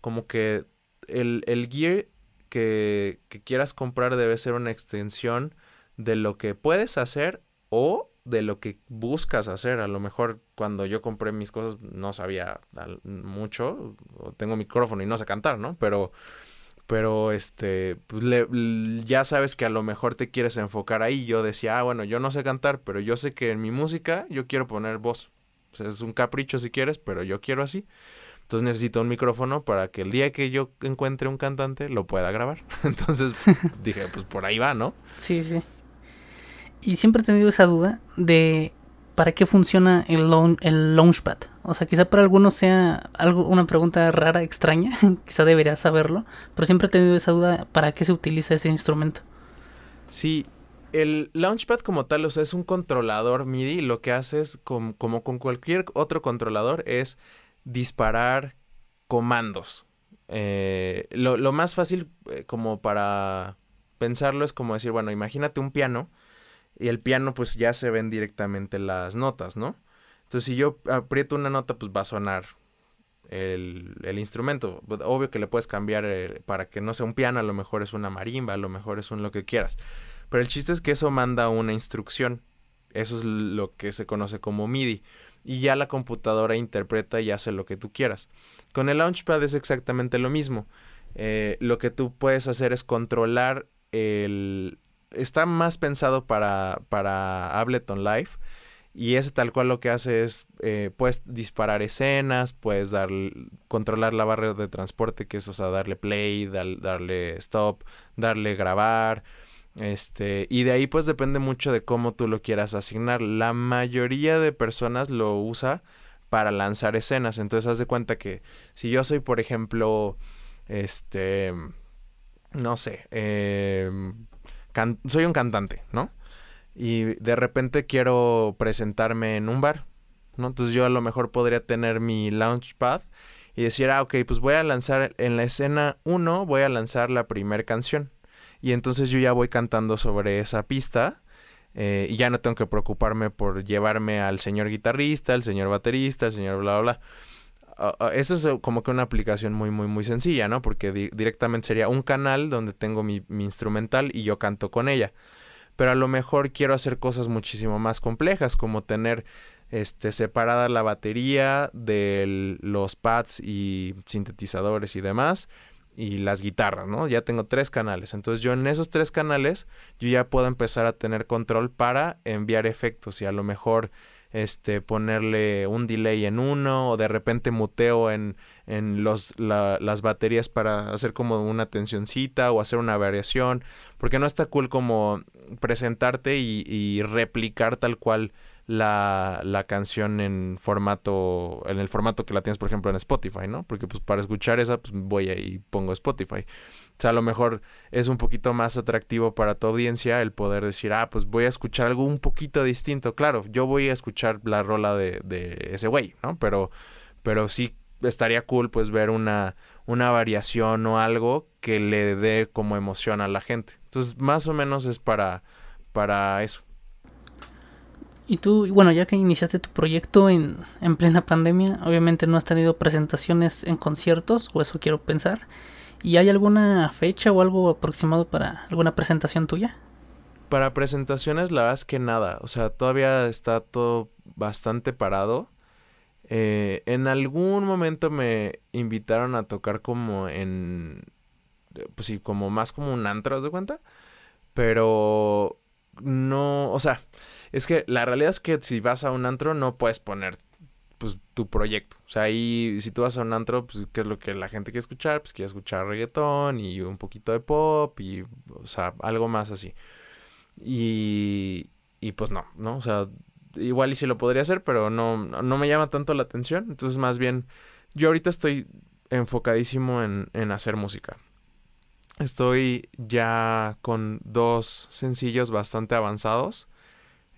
como que el, el gear que, que quieras comprar debe ser una extensión de lo que puedes hacer o de lo que buscas hacer. A lo mejor cuando yo compré mis cosas no sabía mucho, tengo micrófono y no sé cantar, ¿no? Pero, pero este, pues ya sabes que a lo mejor te quieres enfocar ahí. Yo decía, ah, bueno, yo no sé cantar, pero yo sé que en mi música yo quiero poner voz. Es un capricho si quieres, pero yo quiero así. Entonces necesito un micrófono para que el día que yo encuentre un cantante lo pueda grabar. (laughs) Entonces dije, pues por ahí va, ¿no? Sí, sí. Y siempre he tenido esa duda de para qué funciona el, el Launchpad. O sea, quizá para algunos sea algo, una pregunta rara, extraña, (laughs) quizá debería saberlo, pero siempre he tenido esa duda para qué se utiliza ese instrumento. Sí, el Launchpad como tal, o sea, es un controlador MIDI, lo que hace es, como con cualquier otro controlador, es disparar comandos. Eh, lo, más fácil eh, como para pensarlo es como decir, bueno, imagínate un piano y el piano pues ya se ven directamente las notas, ¿no? Entonces si yo aprieto una nota pues va a sonar el, instrumento. Obvio que le puedes cambiar eh, para que no sea un piano, a lo mejor es una marimba, a lo mejor es un lo que quieras. Pero el chiste es que eso manda una instrucción. Eso es lo que se conoce como MIDI. Y ya la computadora interpreta y hace lo que tú quieras. Con el Launchpad es exactamente lo mismo. Eh, lo que tú puedes hacer es controlar el, está más pensado para, para Ableton Live. Y ese tal cual lo que hace es, eh, puedes disparar escenas, puedes dar, controlar la barra de transporte, que es, o sea, darle play, darle stop, darle grabar. Este, y de ahí pues depende mucho de cómo tú lo quieras asignar. La mayoría de personas lo usa para lanzar escenas. Entonces haz de cuenta que si yo soy, por ejemplo, este, no sé, soy un cantante, ¿no? Y de repente quiero presentarme en un bar, ¿no? Entonces yo a lo mejor podría tener mi launchpad y decir, ah, ok, pues voy a lanzar en la escena 1, voy a lanzar la primera canción. Y entonces yo ya voy cantando sobre esa pista eh, y ya no tengo que preocuparme por llevarme al señor guitarrista, al señor baterista, al señor bla, bla, bla. Ah, eso es como que una aplicación muy, muy, muy sencilla, ¿no? Porque directamente sería un canal donde tengo mi, mi, instrumental y yo canto con ella. Pero a lo mejor quiero hacer cosas muchísimo más complejas, como tener este, separada la batería de los pads y sintetizadores y demás y las guitarras, ¿no? Ya tengo tres canales. Entonces yo en esos tres canales yo ya puedo empezar a tener control para enviar efectos y a lo mejor este ponerle un delay en uno o de repente muteo en, en los, las baterías para hacer como una tensioncita o hacer una variación porque no está cool como presentarte y, replicar tal cual la, la, canción en formato, en el formato que la tienes, por ejemplo, en Spotify, ¿no? Porque pues para escuchar esa, pues voy ahí y pongo Spotify. O sea, a lo mejor es un poquito más atractivo para tu audiencia el poder decir, ah, pues voy a escuchar algo un poquito distinto. Claro, yo voy a escuchar la rola de, de ese güey, ¿no? Pero, pero sí estaría cool pues ver una, una variación o algo que le dé como emoción a la gente. Entonces, más o menos es para, para eso. Y tú, bueno, ya que iniciaste tu proyecto en, en plena pandemia, obviamente no has tenido presentaciones en conciertos, o eso quiero pensar. ¿Y hay alguna fecha o algo aproximado para alguna presentación tuya? Para presentaciones, la verdad es que nada. O sea, todavía está todo bastante parado. Eh, en algún momento me invitaron a tocar como en. Pues sí, como más como un antro, ¿de cuenta? Pero no. O sea, es que la realidad es que si vas a un antro no puedes poner pues tu proyecto. O sea, ahí si tú vas a un antro, pues qué es lo que la gente quiere escuchar, pues quiere escuchar reggaetón y un poquito de pop y o sea, algo más así. Y y pues no, ¿no? O sea, igual y si lo podría hacer, pero no no me llama tanto la atención, entonces más bien yo ahorita estoy enfocadísimo en, en hacer música. Estoy ya con dos sencillos bastante avanzados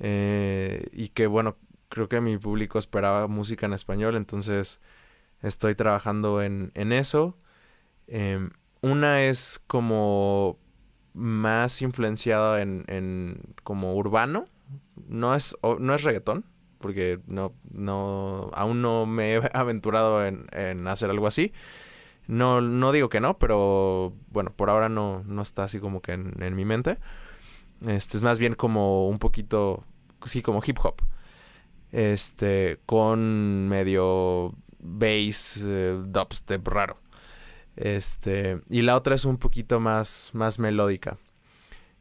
eh, y que bueno, creo que mi público esperaba música en español, entonces estoy trabajando en, en eso. Em, una es como más influenciada en, en como urbano, no es, no es reggaetón, porque no, no, aún no me he aventurado en, en hacer algo así. No, no digo que no, pero bueno, por ahora no, no está así como que en, en mi mente. Este es más bien como un poquito, sí, como hip hop. Este, con medio bass, eh, dubstep raro. Este, y la otra es un poquito más, más melódica.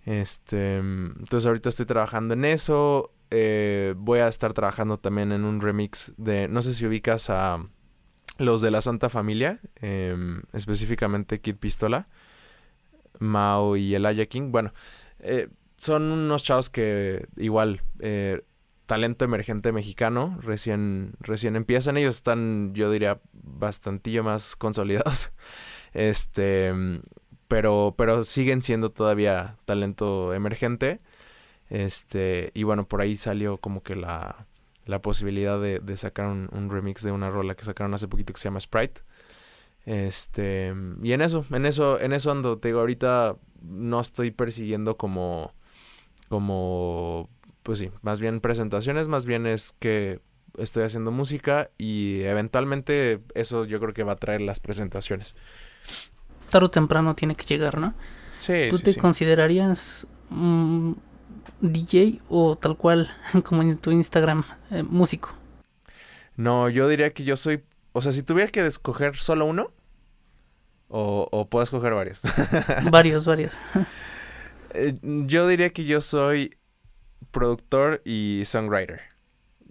Este, entonces ahorita estoy trabajando en eso. Eh, voy a estar trabajando también en un remix de, no sé si ubicas a los de la Santa Familia, em, específicamente Kid Pistola, Mao y Elijah King. Bueno, eh, son unos chavos que igual, eh, talento emergente mexicano, recién, recién empiezan. Ellos están, yo diría, bastantillo más consolidados. (laughs) Este, pero, pero siguen siendo todavía talento emergente. Este, y bueno, por ahí salió como que la, la posibilidad de, de sacar un, un, remix de una rola que sacaron hace poquito que se llama Sprite. Este, y en eso, en eso, en eso ando, te digo, ahorita no estoy persiguiendo como como, pues sí, más bien presentaciones, más bien es que estoy haciendo música y eventualmente eso yo creo que va a traer las presentaciones. Tarde o temprano tiene que llegar, ¿no? Sí. ¿Tú te considerarías DJ o tal cual (laughs) como en tu Instagram, eh, músico? No, yo diría que yo soy, o sea, si tuviera que escoger solo uno, o, o puedo escoger varios. (laughs) varios, varios. Eh, yo diría que yo soy productor y songwriter.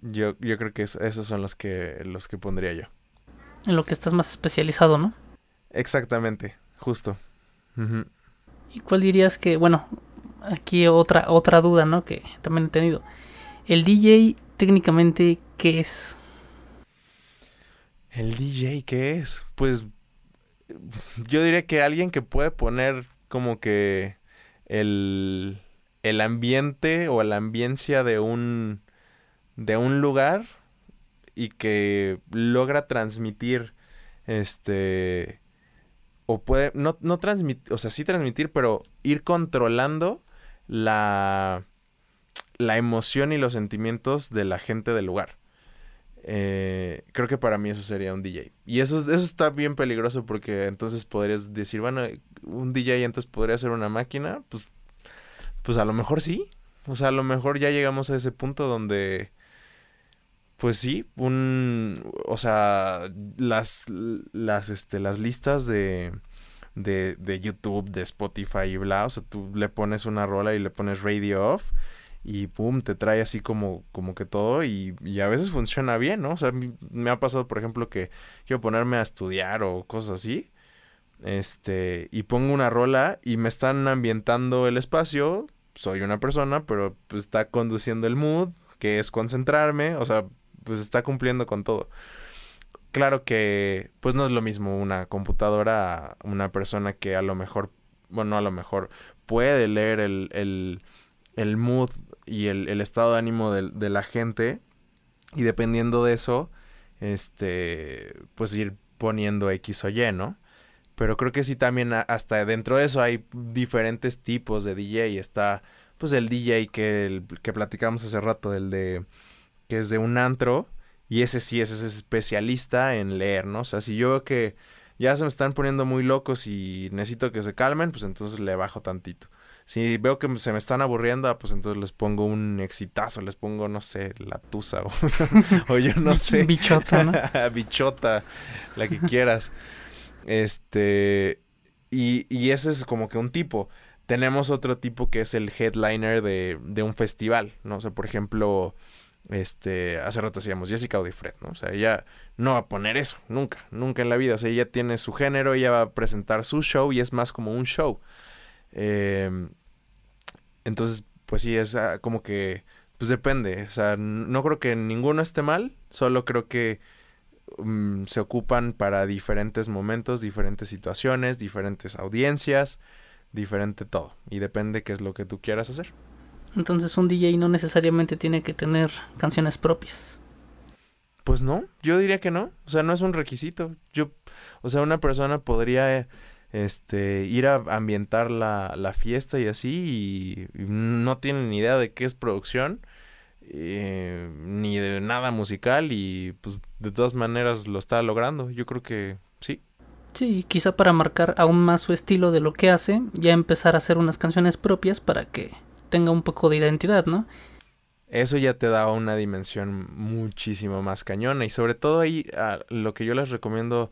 Yo, yo creo que esos son los que, los que pondría yo. En lo que estás más especializado, ¿no? Exactamente, justo. ¿Y cuál dirías que, bueno, aquí otra, otra duda, ¿no? Que también he tenido. ¿El DJ técnicamente qué es? ¿El DJ qué es? Pues yo diría que alguien que puede poner como que el, el ambiente o la ambiencia de un, de un lugar y que logra transmitir este o puede no, no transmitir, o sea, sí transmitir, pero ir controlando la la emoción y los sentimientos de la gente del lugar. Eh, creo que para mí eso sería un DJ. Y eso, eso está bien peligroso porque entonces podrías decir, bueno, un DJ entonces podría ser una máquina. Pues, pues a lo mejor sí. O sea, a lo mejor ya llegamos a ese punto donde, pues sí, un, o sea, las, las, este, las listas de, de, de YouTube, de Spotify y bla, o sea, tú le pones una rola y le pones radio off y pum, te trae así como, como que todo y, y, a veces funciona bien, ¿no? O sea, me ha pasado, por ejemplo, que quiero ponerme a estudiar o cosas así, este, y pongo una rola y me están ambientando el espacio, soy una persona, pero pues, está conduciendo el mood, que es concentrarme, o sea, pues está cumpliendo con todo. Claro que, pues no es lo mismo una computadora una persona que a lo mejor, bueno, a lo mejor puede leer el, el, el mood y el, el estado de ánimo de, de, la gente. Y dependiendo de eso, este, pues ir poniendo X o Y, ¿no? Pero creo que sí también hasta dentro de eso hay diferentes tipos de DJ. Está pues el DJ que, el, que platicamos hace rato, el de que es de un antro. Y ese sí ese es especialista en leer, ¿no? O sea, si yo veo que ya se me están poniendo muy locos y necesito que se calmen, pues entonces le bajo tantito. Si veo que se me están aburriendo, ah, pues entonces les pongo un exitazo, les pongo, no sé, la tusa o, (laughs) o yo (laughs) no sé. Bichota, ¿no? (laughs) Bichota, la que quieras. Este, y, y ese es como que un tipo. Tenemos otro tipo que es el headliner de, de un festival, ¿no? O sea, por ejemplo, este, hace rato decíamos Jessica Audifred, ¿no? O sea, ella no va a poner eso, nunca, nunca en la vida. O sea, ella tiene su género, ella va a presentar su show y es más como un show. Eh, entonces, pues sí, es uh, como que, pues depende. O sea, no creo que ninguno esté mal, solo creo que um, se ocupan para diferentes momentos, diferentes situaciones, diferentes audiencias, diferente todo. Y depende qué es lo que tú quieras hacer. Entonces un DJ no necesariamente tiene que tener canciones propias. Pues no, yo diría que no. O sea, no es un requisito. Yo, o sea, una persona podría este, ir a ambientar la, la fiesta y así, y, y, no tienen ni idea de qué es producción, eh, ni de nada musical, y pues de todas maneras lo está logrando. Yo creo que sí. Sí, quizá para marcar aún más su estilo de lo que hace, ya empezar a hacer unas canciones propias para que tenga un poco de identidad, ¿no? Eso ya te da una dimensión muchísimo más cañona y sobre todo ahí a, lo que yo les recomiendo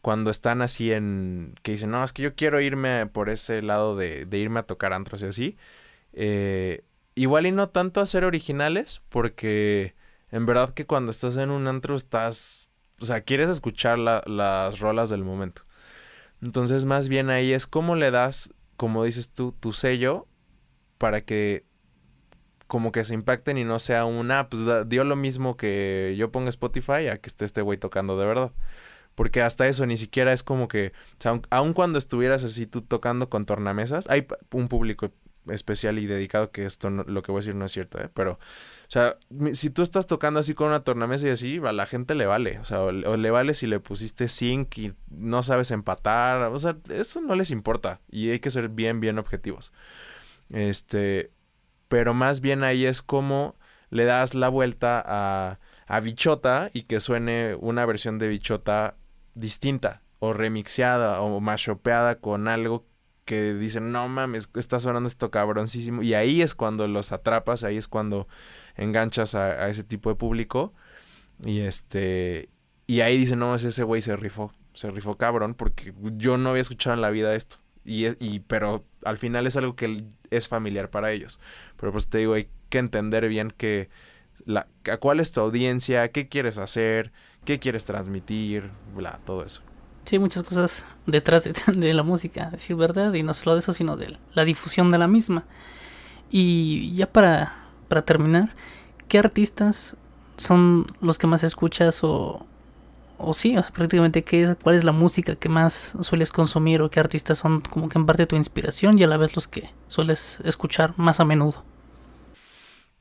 cuando están así en que dicen, no, es que yo quiero irme por ese lado de, irme a tocar antros y así. Eh, igual y no tanto a ser originales, porque en verdad que cuando estás en un antro estás, o sea, quieres escuchar la, las rolas del momento. Entonces más bien ahí es cómo le das, como dices tú, tu sello para que como que se impacten y no sea una, pues dio lo mismo que yo ponga Spotify a que esté este güey tocando de verdad. Porque hasta eso ni siquiera es como que, o sea, aun, cuando estuvieras así tú tocando con tornamesas, hay un público especial y dedicado que esto no, lo que voy a decir no es cierto, ¿eh? pero o sea, si tú estás tocando así con una tornamesa y así, a la gente le vale, o sea, o, le vale si le pusiste zinc y no sabes empatar, o sea, eso no les importa y hay que ser bien bien objetivos. Este, pero más bien ahí es como le das la vuelta a a Bichota y que suene una versión de Bichota distinta o remixeada o mashopeada con algo que dicen, no mames, está sonando esto cabroncísimo. Y ahí es cuando los atrapas, ahí es cuando enganchas a, ese tipo de público. Y este. Y ahí dicen, no, ese güey se rifó. Se rifó cabrón. Porque yo no había escuchado en la vida esto. Y, y pero al final es algo que es familiar para ellos. Pero pues te digo, hay que entender bien que la, a cuál es tu audiencia, qué quieres hacer, qué quieres transmitir, bla, todo eso. Sí, muchas cosas detrás de, (laughs) la música, decir verdad, y no solo de eso, sino de la difusión de la misma. Y ya para, para terminar, ¿qué artistas son los que más escuchas o, o sí, prácticamente qué, cuál es la música que más sueles consumir o qué artistas son como que en parte tu inspiración y a la vez los que sueles escuchar más a menudo?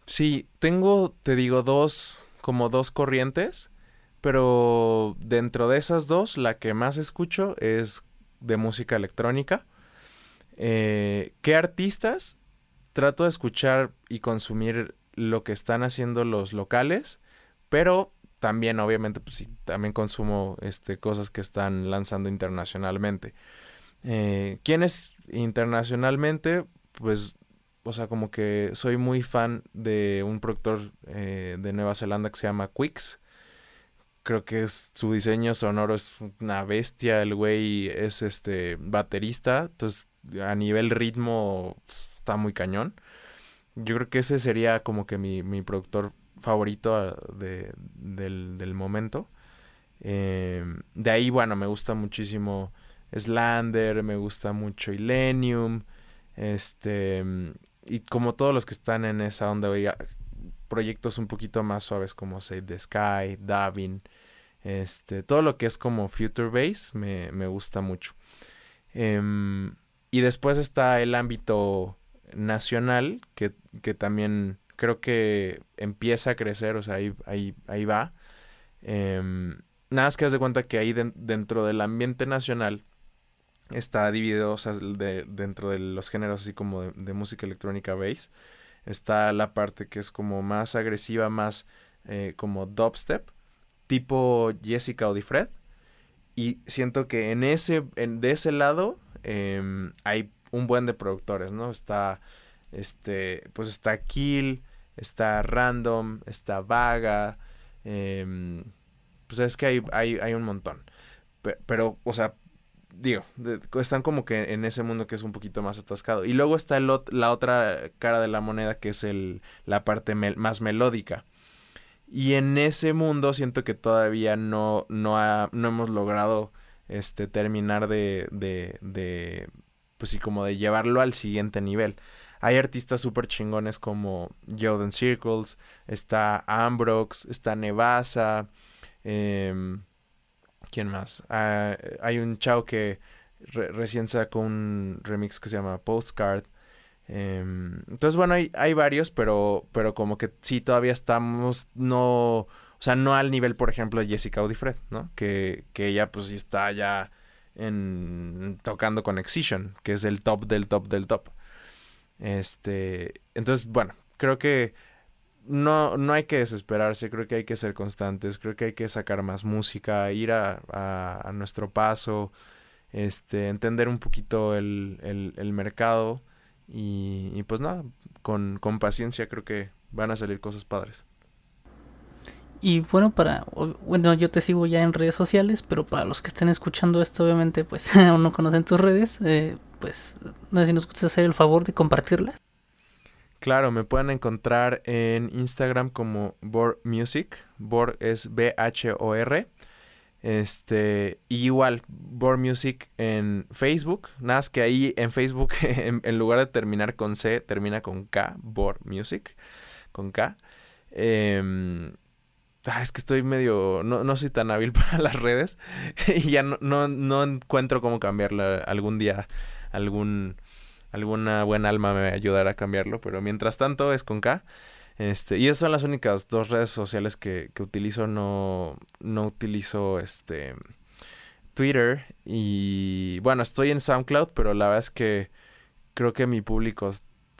Sí, tengo, te digo, dos, como dos corrientes, pero dentro de esas dos, la que más escucho es de música electrónica. Eh, ¿Qué artistas? Trato de escuchar y consumir lo que están haciendo los locales, pero también obviamente pues sí, también consumo este, cosas que están lanzando internacionalmente. Eh, ¿Quiénes internacionalmente? Pues, o sea, como que soy muy fan de un productor eh, de Nueva Zelanda que se llama Quicks. Creo que su diseño sonoro es una bestia. El güey es este baterista. Entonces, a nivel ritmo, está muy cañón. Yo creo que ese sería como que mi, mi productor favorito de, del, momento. Em, de ahí, bueno, me gusta muchísimo Slander, me gusta mucho Illenium, este, y como todos los que están en esa onda, proyectos un poquito más suaves como Save the Sky, Davin, este, todo lo que es como Future Base me, me gusta mucho. Em, y después está el ámbito nacional, que, que también creo que empieza a crecer, o sea, ahí, ahí, ahí va. Em, nada más que haz de cuenta que ahí dentro del ambiente nacional está dividido, o sea, dentro de los géneros así como de, música electrónica bass, está la parte que es como más agresiva, más eh, como dubstep, tipo Jessica Odifred. Y siento que en ese, en, de ese lado em, hay un buen de productores, ¿no? Está, este, pues está Kill, está random, está vaga. Em, pues es que hay, hay, un montón. Pero, o sea, digo, están como que en ese mundo que es un poquito más atascado. Y luego está el, la otra cara de la moneda que es el, la parte más melódica. Y en ese mundo siento que todavía no, no, no hemos logrado este, terminar de, de, de, pues sí, como de llevarlo al siguiente nivel. Hay artistas súper chingones como Jordan Circles, está Ambrox, está Nevasa, em, ¿quién más? Ah, hay un chao que recién sacó un remix que se llama Postcard. Em, entonces, bueno, hay, hay varios, pero, pero como que sí, todavía estamos, no, o sea, no al nivel, por ejemplo, de Jessica Audifred, ¿no? Que, que ella pues está ya en, tocando con Excision, que es el top del top del top. Este, entonces, bueno, creo que no, no hay que desesperarse, creo que hay que ser constantes, creo que hay que sacar más música, ir a, a, nuestro paso, este, entender un poquito el, el, mercado y, y, pues nada, con, con paciencia creo que van a salir cosas padres. Y bueno, para, bueno, yo te sigo ya en redes sociales, pero para los que estén escuchando esto, obviamente, pues (laughs) aún no conocen tus redes, eh, pues no sé si nos gusta hacer el favor de compartirlas. Claro, me pueden encontrar en Instagram como Bor Music. Bor es B-H-O-R. Este, igual, Bor Music en Facebook. Nada más que ahí en Facebook, (laughs) en, lugar de terminar con C, termina con K. Bor Music. Con K. Ah, es que estoy medio, no, no soy tan hábil (laughs) para las redes (laughs) y ya no, no, encuentro cómo cambiarla. Algún día, algún, alguna buena alma me ayudará a cambiarlo, pero mientras tanto es con K. Este, y esas son las únicas dos redes sociales que, que utilizo. No, no utilizo este Twitter. Y bueno, estoy en SoundCloud, pero la verdad es que creo que mi público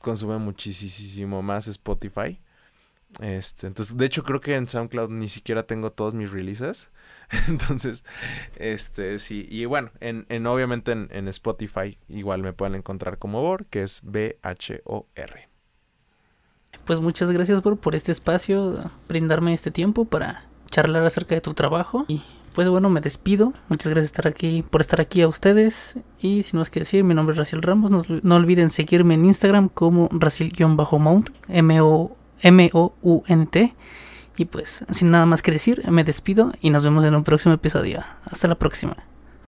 consume muchísimo más Spotify. Este, entonces, de hecho, creo que en SoundCloud ni siquiera tengo todos mis releases. (laughs) entonces, este, sí. Y bueno, en, en obviamente en, Spotify igual me pueden encontrar como Bor, que es B-H-O-R. Pues muchas gracias por, por este espacio, brindarme este tiempo para charlar acerca de tu trabajo. Y pues bueno, me despido. Muchas gracias estar aquí, por estar aquí a ustedes. Y sin más que decir, mi nombre es Raciel Ramos. No, no olviden seguirme en Instagram como Raciel-Mount, M-O M-O-U-N-T. Y pues, sin nada más que decir, me despido y nos vemos en un próximo episodio. Hasta la próxima.